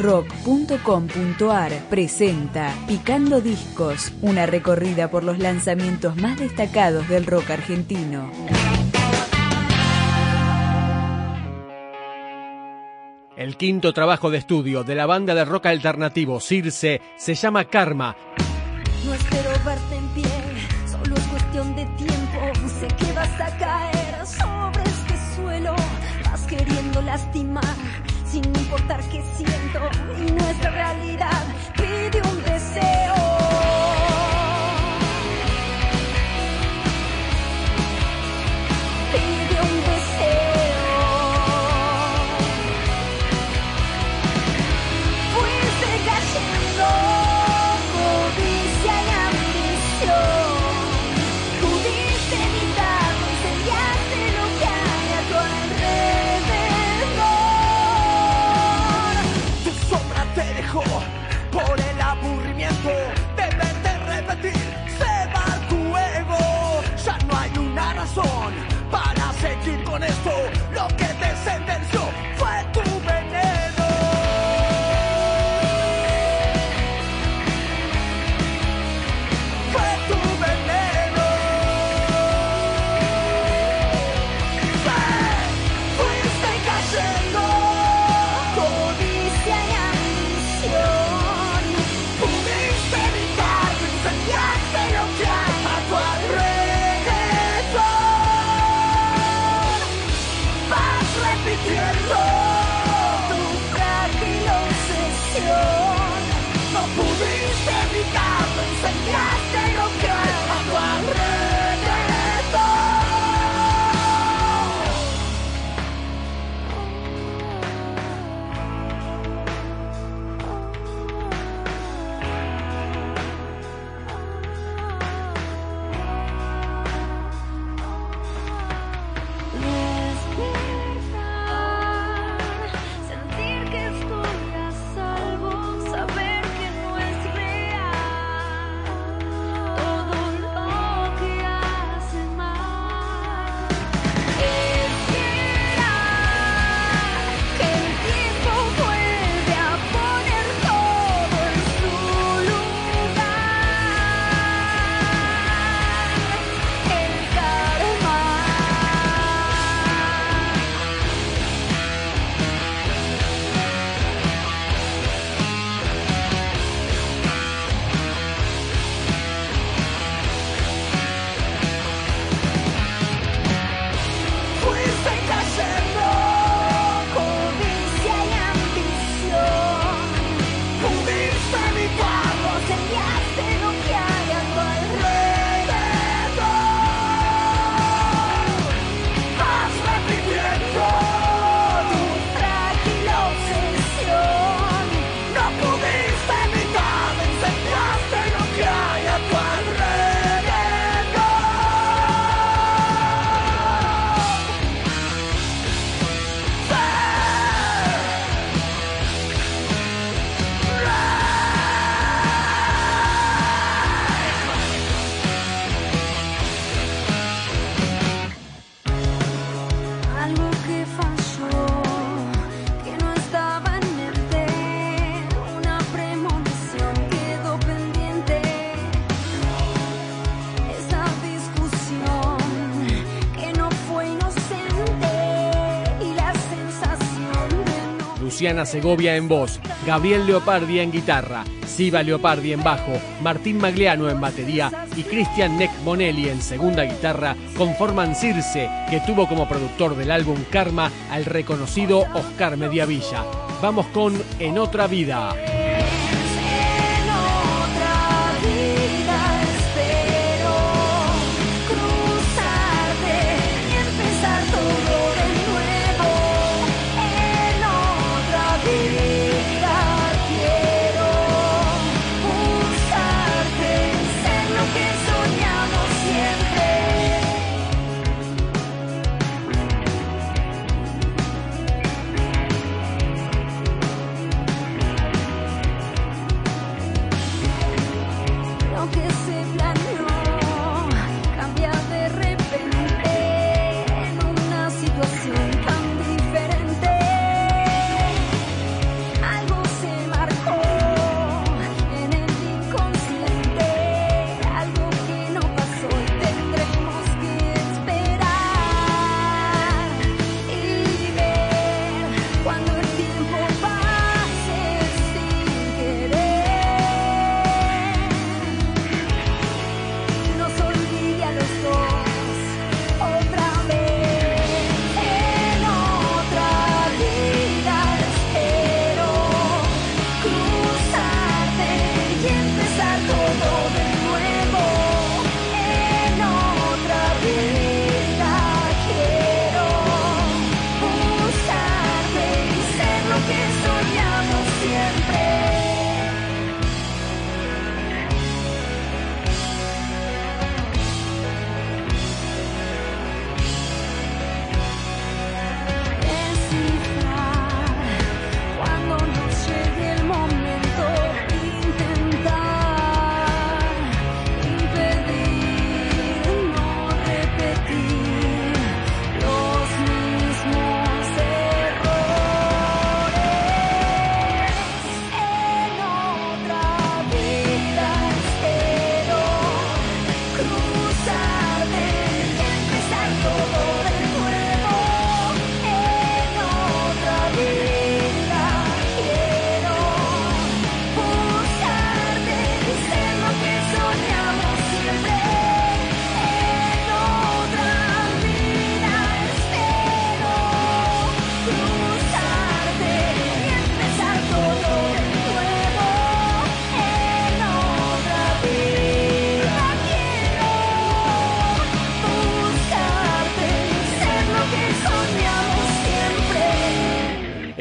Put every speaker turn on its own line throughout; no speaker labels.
rock.com.ar presenta Picando Discos, una recorrida por los lanzamientos más destacados del rock argentino.
El quinto trabajo de estudio de la banda de rock alternativo Circe se llama Karma.
No espero verte en pie, solo es cuestión de tiempo. Sé que vas a caer sobre este suelo, vas queriendo lastimar sin importar qué siento y nuestra realidad pide un deseo.
Por el aburrimiento de verte repetir. Se va tu ego, ya no hay una razón para seguir con esto. Lo que te sentenció
Fire!
Luciana Segovia en voz, Gabriel Leopardi en guitarra, Siva Leopardi en bajo, Martín Magliano en batería y Cristian Neck Bonelli en segunda guitarra conforman Circe, que tuvo como productor del álbum Karma al reconocido Oscar Mediavilla. Vamos con En otra vida.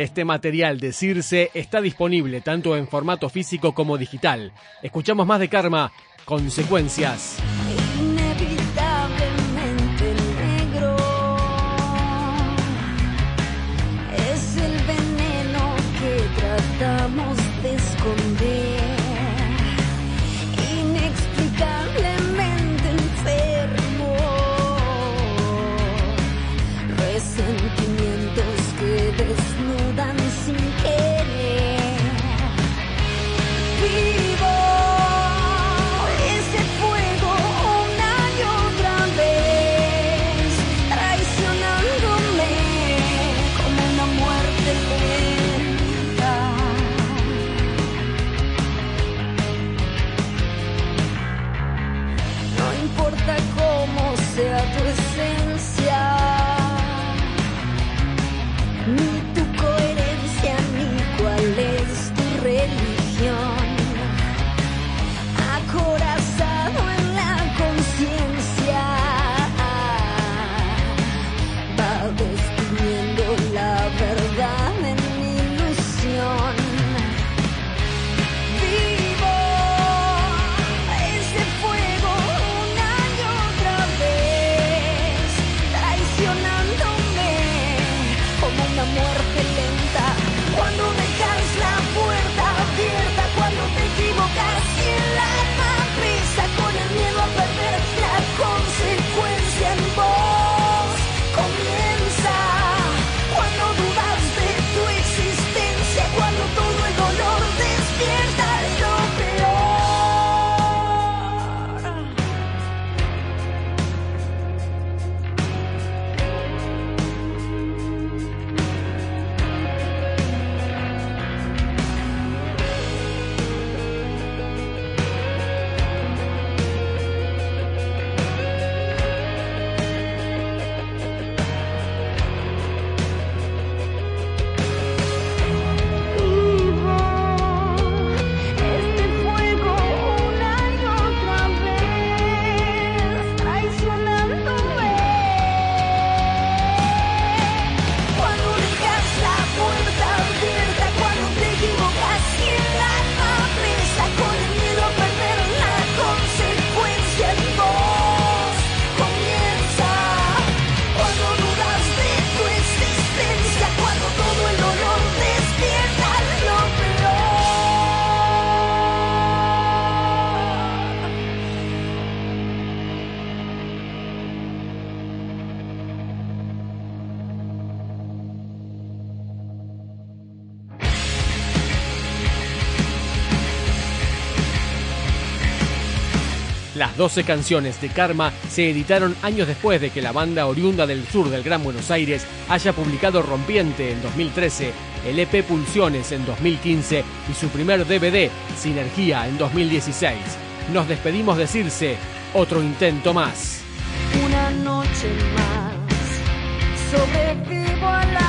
Este material de Circe está disponible tanto en formato físico como digital. Escuchamos más de Karma, consecuencias. Las 12 canciones de Karma se editaron años después de que la banda oriunda del sur del Gran Buenos Aires haya publicado Rompiente en 2013, el EP Pulsiones en 2015 y su primer DVD, Sinergia, en 2016. Nos despedimos de Circe, otro intento más.
Una noche más, sobrevivo a la